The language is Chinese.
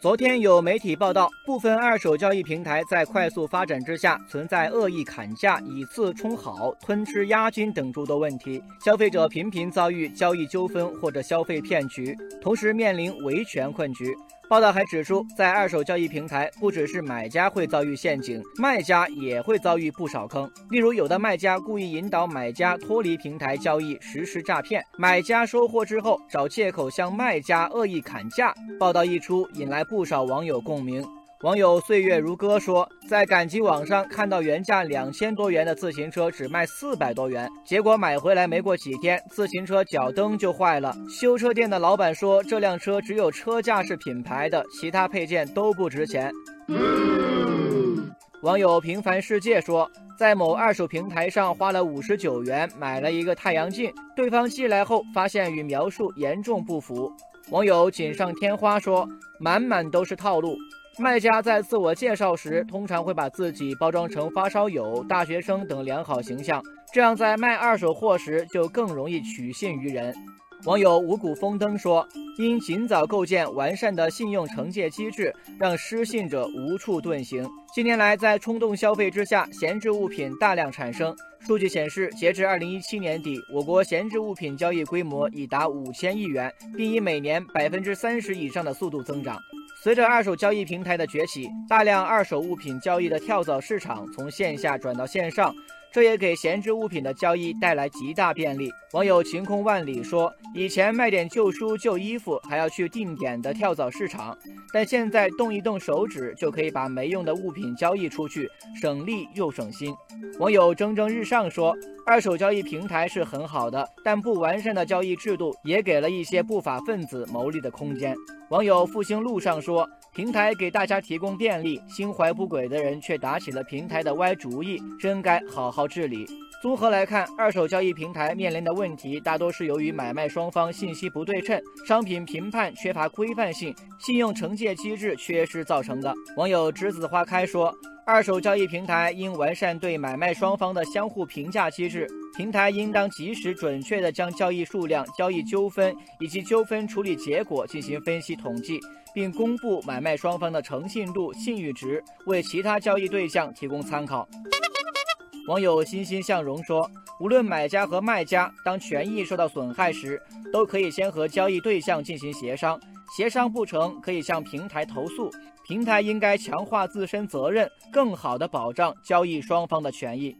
昨天有媒体报道，部分二手交易平台在快速发展之下，存在恶意砍价、以次充好、吞吃押金等诸多问题，消费者频频遭遇交易纠纷或者消费骗局，同时面临维权困局。报道还指出，在二手交易平台，不只是买家会遭遇陷阱，卖家也会遭遇不少坑。例如，有的卖家故意引导买家脱离平台交易，实施诈骗；买家收货之后，找借口向卖家恶意砍价。报道一出，引来不少网友共鸣。网友岁月如歌说，在赶集网上看到原价两千多元的自行车只卖四百多元，结果买回来没过几天，自行车脚蹬就坏了。修车店的老板说，这辆车只有车架是品牌的，其他配件都不值钱。网友平凡世界说，在某二手平台上花了五十九元买了一个太阳镜，对方寄来后发现与描述严重不符。网友锦上添花说，满满都是套路。卖家在自我介绍时，通常会把自己包装成发烧友、大学生等良好形象，这样在卖二手货时就更容易取信于人。网友五谷丰登说：“应尽早构建完善的信用惩戒机制，让失信者无处遁形。”近年来，在冲动消费之下，闲置物品大量产生。数据显示，截至二零一七年底，我国闲置物品交易规模已达五千亿元，并以每年百分之三十以上的速度增长。随着二手交易平台的崛起，大量二手物品交易的跳蚤市场从线下转到线上，这也给闲置物品的交易带来极大便利。网友晴空万里说：“以前卖点旧书、旧衣服还要去定点的跳蚤市场，但现在动一动手指就可以把没用的物品交易出去，省力又省心。”网友蒸蒸日上说：“二手交易平台是很好的，但不完善的交易制度也给了一些不法分子牟利的空间。”网友复兴路上说：“平台给大家提供便利，心怀不轨的人却打起了平台的歪主意，真该好好治理。”综合来看，二手交易平台面临的问题大多是由于买卖双方信息不对称、商品评判缺乏规范性、信用惩戒机制缺失造成的。网友栀子花开说。二手交易平台应完善对买卖双方的相互评价机制，平台应当及时准确地将交易数量、交易纠纷以及纠纷处理结果进行分析统计，并公布买卖双方的诚信度、信誉值，为其他交易对象提供参考。网友欣欣向荣说：“无论买家和卖家，当权益受到损害时，都可以先和交易对象进行协商，协商不成可以向平台投诉。”平台应该强化自身责任，更好的保障交易双方的权益。